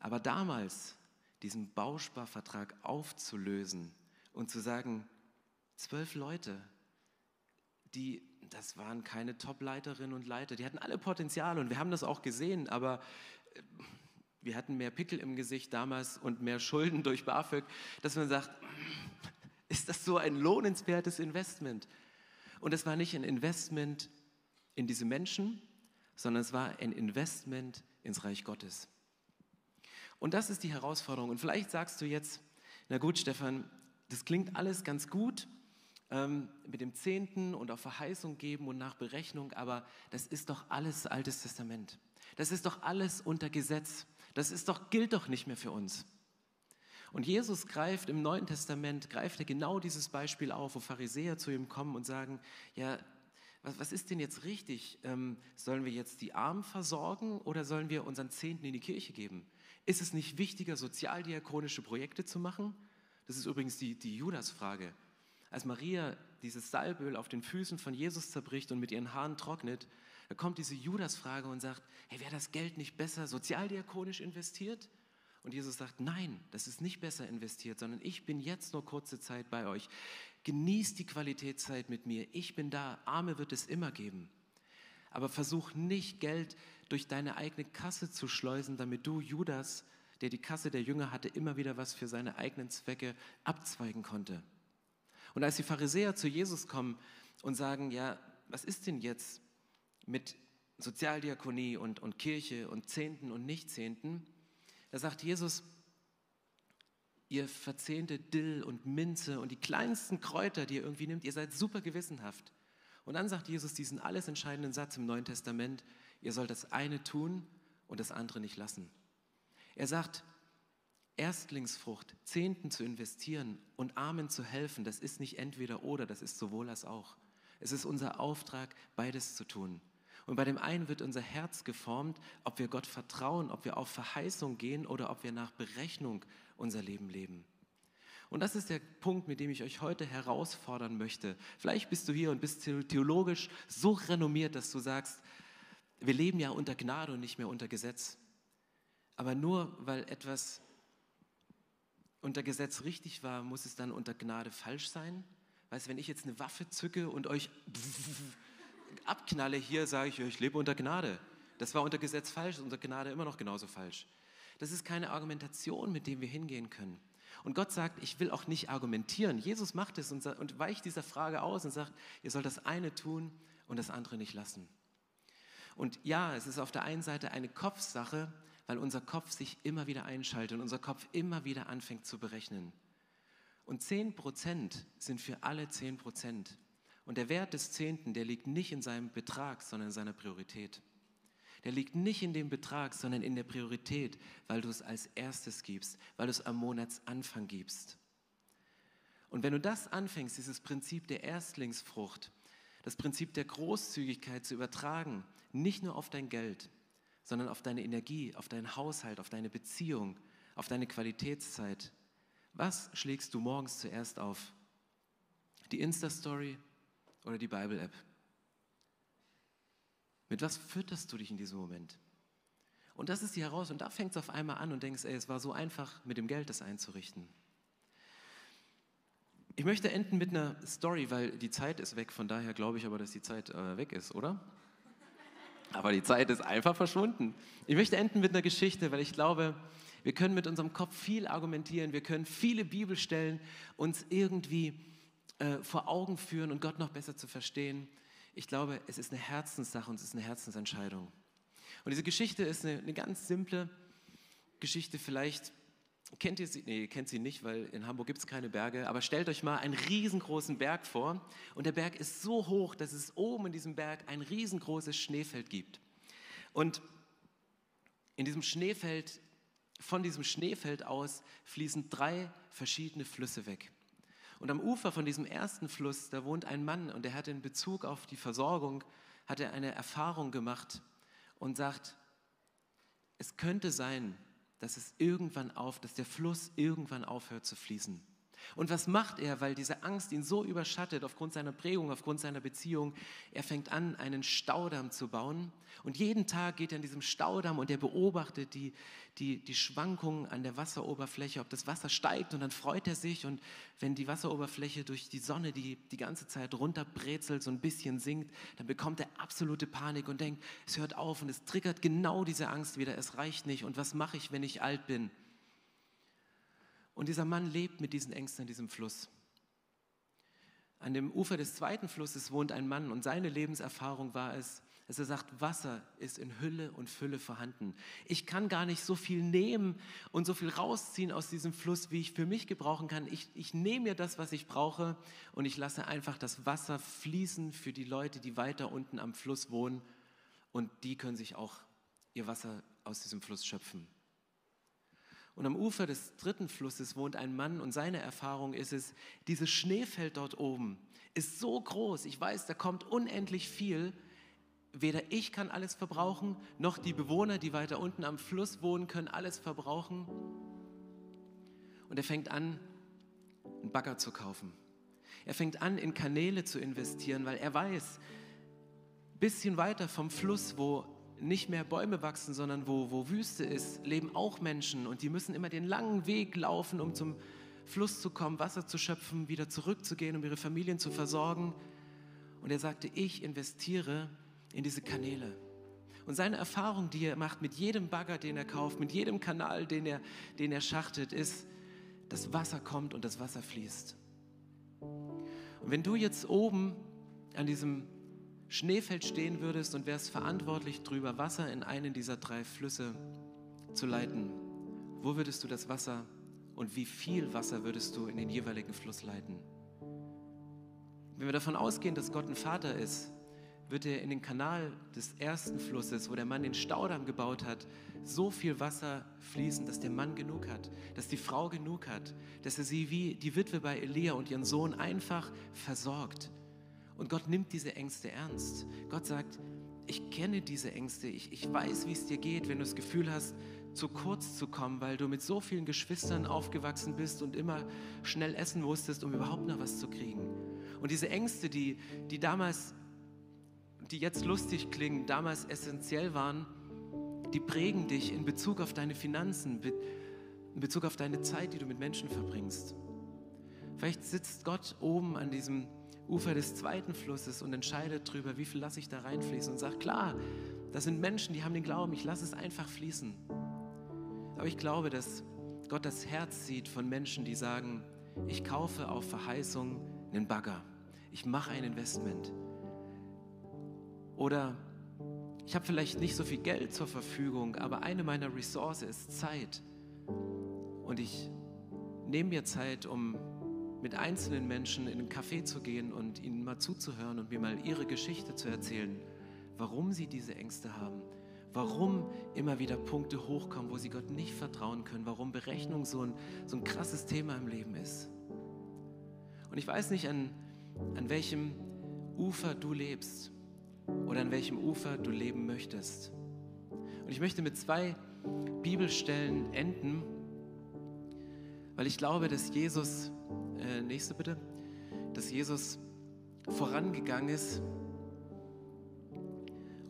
Aber damals diesen Bausparvertrag aufzulösen und zu sagen, zwölf Leute, die, das waren keine Top-Leiterinnen und Leiter, die hatten alle Potenzial und wir haben das auch gesehen, aber wir hatten mehr Pickel im Gesicht damals und mehr Schulden durch BAföG, dass man sagt, ist das so ein lohnenswertes Investment? Und es war nicht ein Investment in diese Menschen, sondern es war ein Investment ins Reich Gottes. Und das ist die Herausforderung. Und vielleicht sagst du jetzt, na gut, Stefan, das klingt alles ganz gut ähm, mit dem Zehnten und auf Verheißung geben und nach Berechnung, aber das ist doch alles Altes Testament. Das ist doch alles unter Gesetz. Das ist doch, gilt doch nicht mehr für uns. Und Jesus greift im Neuen Testament, greift er genau dieses Beispiel auf, wo Pharisäer zu ihm kommen und sagen, ja, was, was ist denn jetzt richtig? Ähm, sollen wir jetzt die Armen versorgen oder sollen wir unseren Zehnten in die Kirche geben? Ist es nicht wichtiger, sozialdiakonische Projekte zu machen? Das ist übrigens die, die Judas-Frage. Als Maria dieses Salböl auf den Füßen von Jesus zerbricht und mit ihren Haaren trocknet, da kommt diese Judas-Frage und sagt, hey, wäre das Geld nicht besser sozialdiakonisch investiert? Und Jesus sagt, nein, das ist nicht besser investiert, sondern ich bin jetzt nur kurze Zeit bei euch. Genießt die Qualitätszeit mit mir. Ich bin da. Arme wird es immer geben. Aber versuch nicht, Geld durch deine eigene Kasse zu schleusen, damit du, Judas, der die Kasse der Jünger hatte, immer wieder was für seine eigenen Zwecke abzweigen konnte. Und als die Pharisäer zu Jesus kommen und sagen, ja, was ist denn jetzt mit Sozialdiakonie und, und Kirche und Zehnten und Nichtzehnten, da sagt Jesus, ihr verzehnte Dill und Minze und die kleinsten Kräuter, die ihr irgendwie nimmt, ihr seid super gewissenhaft. Und dann sagt Jesus diesen alles entscheidenden Satz im Neuen Testament, ihr sollt das eine tun und das andere nicht lassen. Er sagt, Erstlingsfrucht, Zehnten zu investieren und Armen zu helfen, das ist nicht entweder oder, das ist sowohl als auch. Es ist unser Auftrag, beides zu tun. Und bei dem einen wird unser Herz geformt, ob wir Gott vertrauen, ob wir auf Verheißung gehen oder ob wir nach Berechnung unser Leben leben. Und das ist der Punkt, mit dem ich euch heute herausfordern möchte. Vielleicht bist du hier und bist theologisch so renommiert, dass du sagst, wir leben ja unter Gnade und nicht mehr unter Gesetz. Aber nur weil etwas unter Gesetz richtig war, muss es dann unter Gnade falsch sein? Weißt du, wenn ich jetzt eine Waffe zücke und euch abknalle hier, sage ich, ich lebe unter Gnade. Das war unter Gesetz falsch, unter Gnade immer noch genauso falsch. Das ist keine Argumentation, mit dem wir hingehen können. Und Gott sagt, ich will auch nicht argumentieren. Jesus macht es und, und weicht dieser Frage aus und sagt, ihr sollt das eine tun und das andere nicht lassen. Und ja, es ist auf der einen Seite eine Kopfsache, weil unser Kopf sich immer wieder einschaltet und unser Kopf immer wieder anfängt zu berechnen. Und 10 Prozent sind für alle 10 Prozent. Und der Wert des Zehnten, der liegt nicht in seinem Betrag, sondern in seiner Priorität. Der liegt nicht in dem Betrag, sondern in der Priorität, weil du es als erstes gibst, weil du es am Monatsanfang gibst. Und wenn du das anfängst, dieses Prinzip der Erstlingsfrucht, das Prinzip der Großzügigkeit zu übertragen, nicht nur auf dein Geld, sondern auf deine Energie, auf deinen Haushalt, auf deine Beziehung, auf deine Qualitätszeit. Was schlägst du morgens zuerst auf? Die Insta-Story oder die Bible-App? Mit was fütterst du dich in diesem Moment? Und das ist die Herausforderung. Und da fängt es auf einmal an und denkst, ey, es war so einfach, mit dem Geld das einzurichten. Ich möchte enden mit einer Story, weil die Zeit ist weg. Von daher glaube ich aber, dass die Zeit äh, weg ist, oder? Aber die Zeit ist einfach verschwunden. Ich möchte enden mit einer Geschichte, weil ich glaube, wir können mit unserem Kopf viel argumentieren, wir können viele Bibelstellen uns irgendwie äh, vor Augen führen und Gott noch besser zu verstehen. Ich glaube, es ist eine Herzenssache und es ist eine Herzensentscheidung. Und diese Geschichte ist eine, eine ganz simple Geschichte, vielleicht kennt ihr sie, nee, kennt sie nicht, weil in Hamburg gibt es keine Berge, aber stellt euch mal einen riesengroßen Berg vor und der Berg ist so hoch, dass es oben in diesem Berg ein riesengroßes Schneefeld gibt. Und in diesem Schneefeld, von diesem Schneefeld aus fließen drei verschiedene Flüsse weg. Und am Ufer von diesem ersten Fluss, da wohnt ein Mann und der hat in Bezug auf die Versorgung, hat er eine Erfahrung gemacht und sagt, es könnte sein, dass es irgendwann auf, dass der Fluss irgendwann aufhört zu fließen. Und was macht er, weil diese Angst ihn so überschattet aufgrund seiner Prägung, aufgrund seiner Beziehung? Er fängt an, einen Staudamm zu bauen. Und jeden Tag geht er in diesem Staudamm und er beobachtet die, die, die Schwankungen an der Wasseroberfläche, ob das Wasser steigt und dann freut er sich. Und wenn die Wasseroberfläche durch die Sonne, die die ganze Zeit runterbrezelt, so ein bisschen sinkt, dann bekommt er absolute Panik und denkt, es hört auf und es triggert genau diese Angst wieder, es reicht nicht. Und was mache ich, wenn ich alt bin? Und dieser Mann lebt mit diesen Ängsten an diesem Fluss. An dem Ufer des zweiten Flusses wohnt ein Mann und seine Lebenserfahrung war es, dass er sagt, Wasser ist in Hülle und Fülle vorhanden. Ich kann gar nicht so viel nehmen und so viel rausziehen aus diesem Fluss, wie ich für mich gebrauchen kann. Ich, ich nehme mir das, was ich brauche und ich lasse einfach das Wasser fließen für die Leute, die weiter unten am Fluss wohnen und die können sich auch ihr Wasser aus diesem Fluss schöpfen. Und am Ufer des dritten Flusses wohnt ein Mann und seine Erfahrung ist es, dieses Schneefeld dort oben ist so groß, ich weiß, da kommt unendlich viel. Weder ich kann alles verbrauchen, noch die Bewohner, die weiter unten am Fluss wohnen, können alles verbrauchen. Und er fängt an, einen Bagger zu kaufen. Er fängt an, in Kanäle zu investieren, weil er weiß, bisschen weiter vom Fluss, wo nicht mehr Bäume wachsen, sondern wo, wo Wüste ist, leben auch Menschen und die müssen immer den langen Weg laufen, um zum Fluss zu kommen, Wasser zu schöpfen, wieder zurückzugehen, um ihre Familien zu versorgen. Und er sagte, ich investiere in diese Kanäle. Und seine Erfahrung, die er macht mit jedem Bagger, den er kauft, mit jedem Kanal, den er, den er schachtet, ist, dass Wasser kommt und das Wasser fließt. Und wenn du jetzt oben an diesem Schneefeld stehen würdest und wärst verantwortlich darüber, Wasser in einen dieser drei Flüsse zu leiten, wo würdest du das Wasser und wie viel Wasser würdest du in den jeweiligen Fluss leiten? Wenn wir davon ausgehen, dass Gott ein Vater ist, wird er in den Kanal des ersten Flusses, wo der Mann den Staudamm gebaut hat, so viel Wasser fließen, dass der Mann genug hat, dass die Frau genug hat, dass er sie wie die Witwe bei Elia und ihren Sohn einfach versorgt. Und Gott nimmt diese Ängste ernst. Gott sagt, ich kenne diese Ängste, ich, ich weiß, wie es dir geht, wenn du das Gefühl hast, zu kurz zu kommen, weil du mit so vielen Geschwistern aufgewachsen bist und immer schnell essen musstest, um überhaupt noch was zu kriegen. Und diese Ängste, die, die damals, die jetzt lustig klingen, damals essentiell waren, die prägen dich in Bezug auf deine Finanzen, in Bezug auf deine Zeit, die du mit Menschen verbringst. Vielleicht sitzt Gott oben an diesem Ufer des zweiten Flusses und entscheidet darüber, wie viel lasse ich da reinfließen und sagt, klar, das sind Menschen, die haben den Glauben, ich lasse es einfach fließen. Aber ich glaube, dass Gott das Herz sieht von Menschen, die sagen, ich kaufe auf Verheißung einen Bagger, ich mache ein Investment. Oder ich habe vielleicht nicht so viel Geld zur Verfügung, aber eine meiner Ressourcen ist Zeit. Und ich nehme mir Zeit, um mit einzelnen Menschen in einen Café zu gehen und ihnen mal zuzuhören und mir mal ihre Geschichte zu erzählen, warum sie diese Ängste haben, warum immer wieder Punkte hochkommen, wo sie Gott nicht vertrauen können, warum Berechnung so ein, so ein krasses Thema im Leben ist. Und ich weiß nicht, an, an welchem Ufer du lebst oder an welchem Ufer du leben möchtest. Und ich möchte mit zwei Bibelstellen enden, weil ich glaube, dass Jesus äh, nächste bitte, dass Jesus vorangegangen ist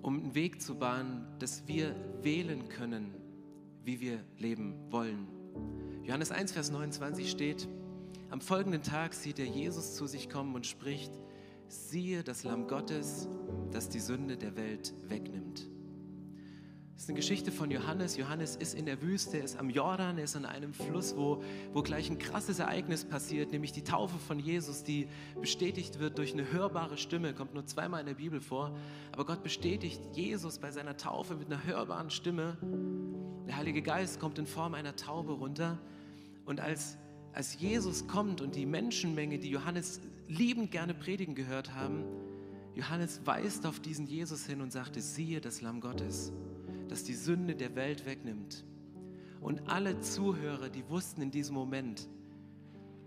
um einen Weg zu bahnen, dass wir wählen können, wie wir leben wollen. Johannes 1, Vers 29 steht, am folgenden Tag sieht er Jesus zu sich kommen und spricht, siehe das Lamm Gottes, das die Sünde der Welt wegnimmt. Das ist eine Geschichte von Johannes. Johannes ist in der Wüste, er ist am Jordan, er ist an einem Fluss, wo, wo gleich ein krasses Ereignis passiert, nämlich die Taufe von Jesus, die bestätigt wird durch eine hörbare Stimme, kommt nur zweimal in der Bibel vor. Aber Gott bestätigt Jesus bei seiner Taufe mit einer hörbaren Stimme. Der Heilige Geist kommt in Form einer Taube runter. Und als, als Jesus kommt und die Menschenmenge, die Johannes liebend gerne predigen gehört haben, Johannes weist auf diesen Jesus hin und sagte, siehe das Lamm Gottes das die Sünde der Welt wegnimmt. Und alle Zuhörer, die wussten in diesem Moment,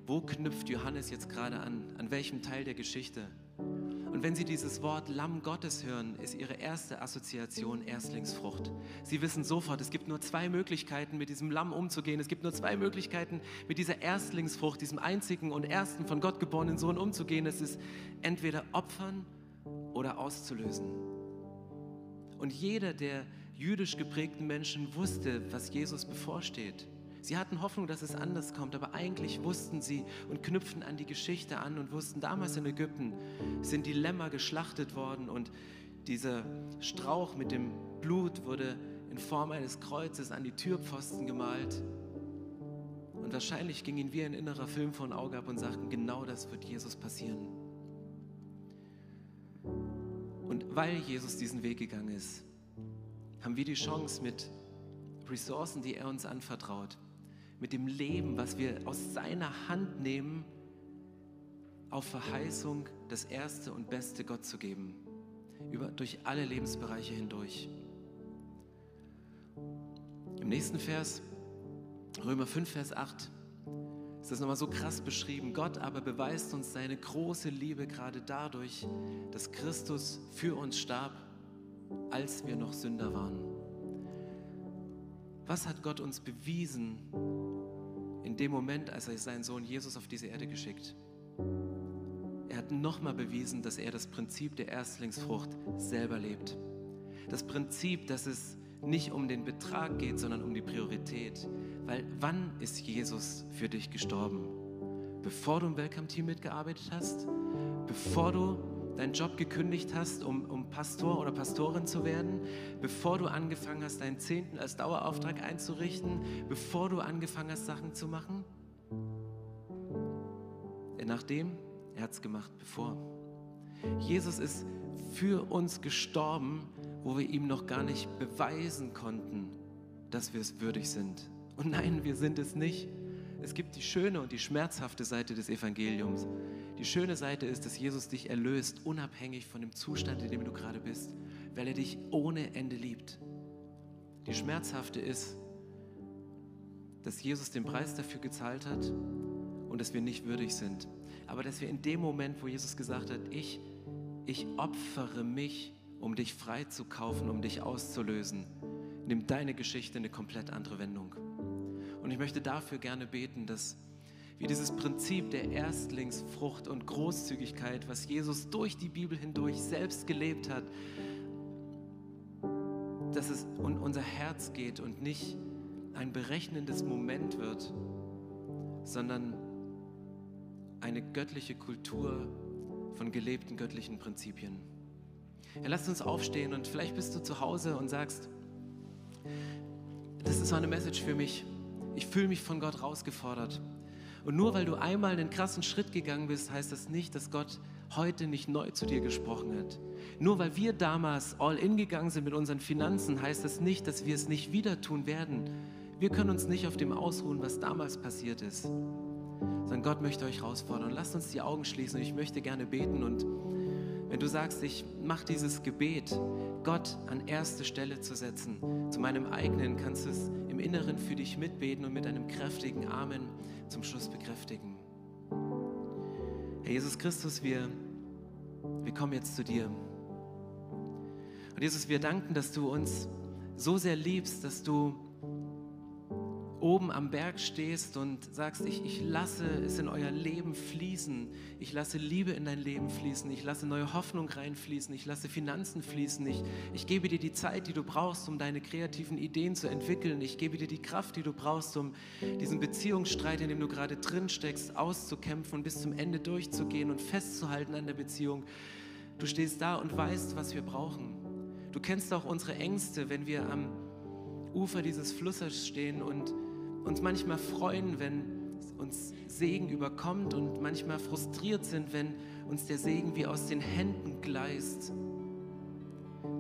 wo knüpft Johannes jetzt gerade an, an welchem Teil der Geschichte. Und wenn Sie dieses Wort Lamm Gottes hören, ist Ihre erste Assoziation Erstlingsfrucht. Sie wissen sofort, es gibt nur zwei Möglichkeiten, mit diesem Lamm umzugehen. Es gibt nur zwei Möglichkeiten, mit dieser Erstlingsfrucht, diesem einzigen und ersten von Gott geborenen Sohn umzugehen. Es ist entweder opfern oder auszulösen. Und jeder, der jüdisch geprägten Menschen wusste, was Jesus bevorsteht. Sie hatten Hoffnung, dass es anders kommt, aber eigentlich wussten sie und knüpften an die Geschichte an und wussten, damals in Ägypten sind die Lämmer geschlachtet worden und dieser Strauch mit dem Blut wurde in Form eines Kreuzes an die Türpfosten gemalt. Und wahrscheinlich ging ihnen wie ein innerer Film vor Auge ab und sagten, genau das wird Jesus passieren. Und weil Jesus diesen Weg gegangen ist, haben wir die Chance mit Ressourcen, die er uns anvertraut, mit dem Leben, was wir aus seiner Hand nehmen, auf Verheißung das Erste und Beste Gott zu geben, über, durch alle Lebensbereiche hindurch. Im nächsten Vers, Römer 5, Vers 8, ist das nochmal so krass beschrieben. Gott aber beweist uns seine große Liebe gerade dadurch, dass Christus für uns starb als wir noch Sünder waren. Was hat Gott uns bewiesen in dem Moment, als er seinen Sohn Jesus auf diese Erde geschickt? Er hat nochmal bewiesen, dass er das Prinzip der Erstlingsfrucht selber lebt. Das Prinzip, dass es nicht um den Betrag geht, sondern um die Priorität. Weil wann ist Jesus für dich gestorben? Bevor du im Welcome-Team mitgearbeitet hast? Bevor du deinen Job gekündigt hast, um, um Pastor oder Pastorin zu werden, bevor du angefangen hast, deinen Zehnten als Dauerauftrag einzurichten, bevor du angefangen hast, Sachen zu machen? Nachdem, er hat es gemacht, bevor. Jesus ist für uns gestorben, wo wir ihm noch gar nicht beweisen konnten, dass wir es würdig sind. Und nein, wir sind es nicht. Es gibt die schöne und die schmerzhafte Seite des Evangeliums. Die schöne Seite ist, dass Jesus dich erlöst, unabhängig von dem Zustand, in dem du gerade bist, weil er dich ohne Ende liebt. Die schmerzhafte ist, dass Jesus den Preis dafür gezahlt hat und dass wir nicht würdig sind. Aber dass wir in dem Moment, wo Jesus gesagt hat, ich, ich opfere mich, um dich freizukaufen, um dich auszulösen, nimmt deine Geschichte eine komplett andere Wendung. Und ich möchte dafür gerne beten, dass wir dieses Prinzip der Erstlingsfrucht und Großzügigkeit, was Jesus durch die Bibel hindurch selbst gelebt hat, dass es um unser Herz geht und nicht ein berechnendes Moment wird, sondern eine göttliche Kultur von gelebten göttlichen Prinzipien. Ja, lasst uns aufstehen und vielleicht bist du zu Hause und sagst, das ist so eine Message für mich ich fühle mich von Gott rausgefordert. Und nur weil du einmal einen krassen Schritt gegangen bist, heißt das nicht, dass Gott heute nicht neu zu dir gesprochen hat. Nur weil wir damals all in gegangen sind mit unseren Finanzen, heißt das nicht, dass wir es nicht wieder tun werden. Wir können uns nicht auf dem ausruhen, was damals passiert ist. Sondern Gott möchte euch herausfordern. Lasst uns die Augen schließen und ich möchte gerne beten. Und wenn du sagst, ich mache dieses Gebet, Gott an erste Stelle zu setzen, zu meinem eigenen, kannst du es im Inneren für dich mitbeten und mit einem kräftigen Amen zum Schluss bekräftigen. Herr Jesus Christus, wir, wir kommen jetzt zu dir. Und Jesus, wir danken, dass du uns so sehr liebst, dass du oben am Berg stehst und sagst, ich, ich lasse es in euer Leben fließen, ich lasse Liebe in dein Leben fließen, ich lasse neue Hoffnung reinfließen, ich lasse Finanzen fließen, ich, ich gebe dir die Zeit, die du brauchst, um deine kreativen Ideen zu entwickeln, ich gebe dir die Kraft, die du brauchst, um diesen Beziehungsstreit, in dem du gerade drin steckst, auszukämpfen und bis zum Ende durchzugehen und festzuhalten an der Beziehung. Du stehst da und weißt, was wir brauchen. Du kennst auch unsere Ängste, wenn wir am Ufer dieses Flusses stehen und uns manchmal freuen, wenn uns Segen überkommt und manchmal frustriert sind, wenn uns der Segen wie aus den Händen gleist.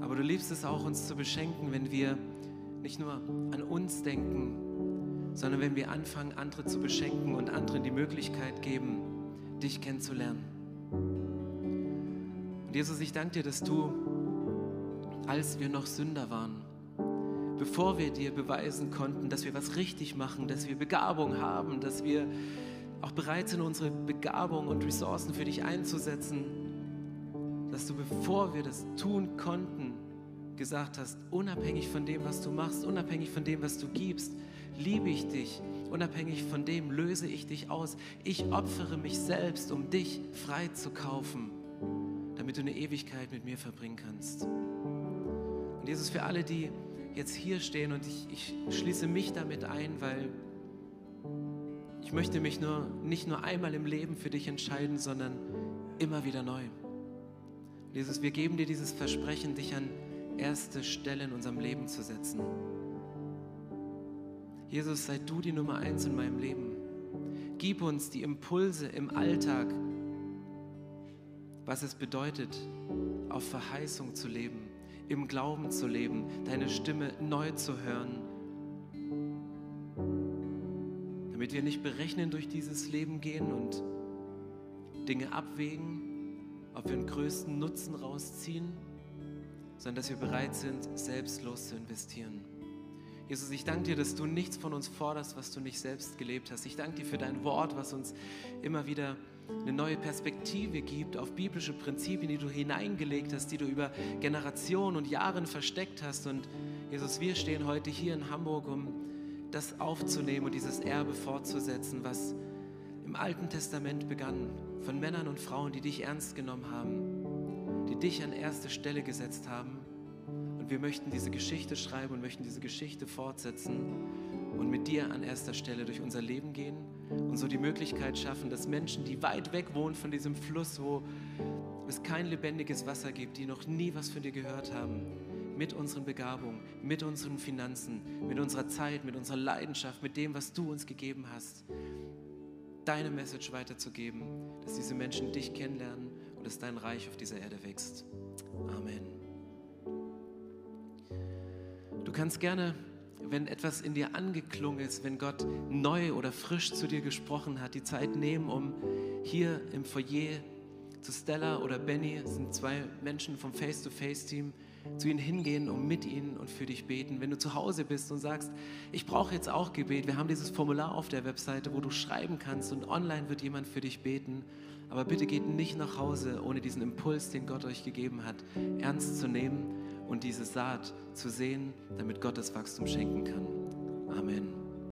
Aber du liebst es auch, uns zu beschenken, wenn wir nicht nur an uns denken, sondern wenn wir anfangen, andere zu beschenken und anderen die Möglichkeit geben, dich kennenzulernen. Und Jesus, ich danke dir, dass du, als wir noch Sünder waren, bevor wir dir beweisen konnten, dass wir was richtig machen, dass wir Begabung haben, dass wir auch bereit sind, unsere Begabung und Ressourcen für dich einzusetzen, dass du, bevor wir das tun konnten, gesagt hast, unabhängig von dem, was du machst, unabhängig von dem, was du gibst, liebe ich dich, unabhängig von dem löse ich dich aus. Ich opfere mich selbst, um dich frei zu kaufen, damit du eine Ewigkeit mit mir verbringen kannst. Und Jesus, für alle, die jetzt hier stehen und ich, ich schließe mich damit ein, weil ich möchte mich nur, nicht nur einmal im Leben für dich entscheiden, sondern immer wieder neu. Jesus, wir geben dir dieses Versprechen, dich an erste Stelle in unserem Leben zu setzen. Jesus, sei du die Nummer eins in meinem Leben. Gib uns die Impulse im Alltag, was es bedeutet, auf Verheißung zu leben im Glauben zu leben, deine Stimme neu zu hören, damit wir nicht berechnen durch dieses Leben gehen und Dinge abwägen, ob wir den größten Nutzen rausziehen, sondern dass wir bereit sind, selbstlos zu investieren. Jesus, ich danke dir, dass du nichts von uns forderst, was du nicht selbst gelebt hast. Ich danke dir für dein Wort, was uns immer wieder eine neue Perspektive gibt auf biblische Prinzipien, die du hineingelegt hast, die du über Generationen und Jahren versteckt hast. Und Jesus, wir stehen heute hier in Hamburg, um das aufzunehmen und dieses Erbe fortzusetzen, was im Alten Testament begann, von Männern und Frauen, die dich ernst genommen haben, die dich an erste Stelle gesetzt haben und wir möchten diese Geschichte schreiben und möchten diese Geschichte fortsetzen und mit dir an erster Stelle durch unser Leben gehen und so die Möglichkeit schaffen, dass Menschen, die weit weg wohnen von diesem Fluss, wo es kein lebendiges Wasser gibt, die noch nie was von dir gehört haben, mit unseren Begabungen, mit unseren Finanzen, mit unserer Zeit, mit unserer Leidenschaft, mit dem, was du uns gegeben hast, deine Message weiterzugeben, dass diese Menschen dich kennenlernen und dass dein Reich auf dieser Erde wächst. Amen. Du kannst gerne, wenn etwas in dir angeklungen ist, wenn Gott neu oder frisch zu dir gesprochen hat, die Zeit nehmen, um hier im Foyer zu Stella oder Benny, sind zwei Menschen vom Face-to-Face-Team, zu ihnen hingehen und mit ihnen und für dich beten. Wenn du zu Hause bist und sagst, ich brauche jetzt auch Gebet, wir haben dieses Formular auf der Webseite, wo du schreiben kannst und online wird jemand für dich beten. Aber bitte geht nicht nach Hause, ohne diesen Impuls, den Gott euch gegeben hat, ernst zu nehmen und diese Saat zu sehen, damit Gott das Wachstum schenken kann. Amen.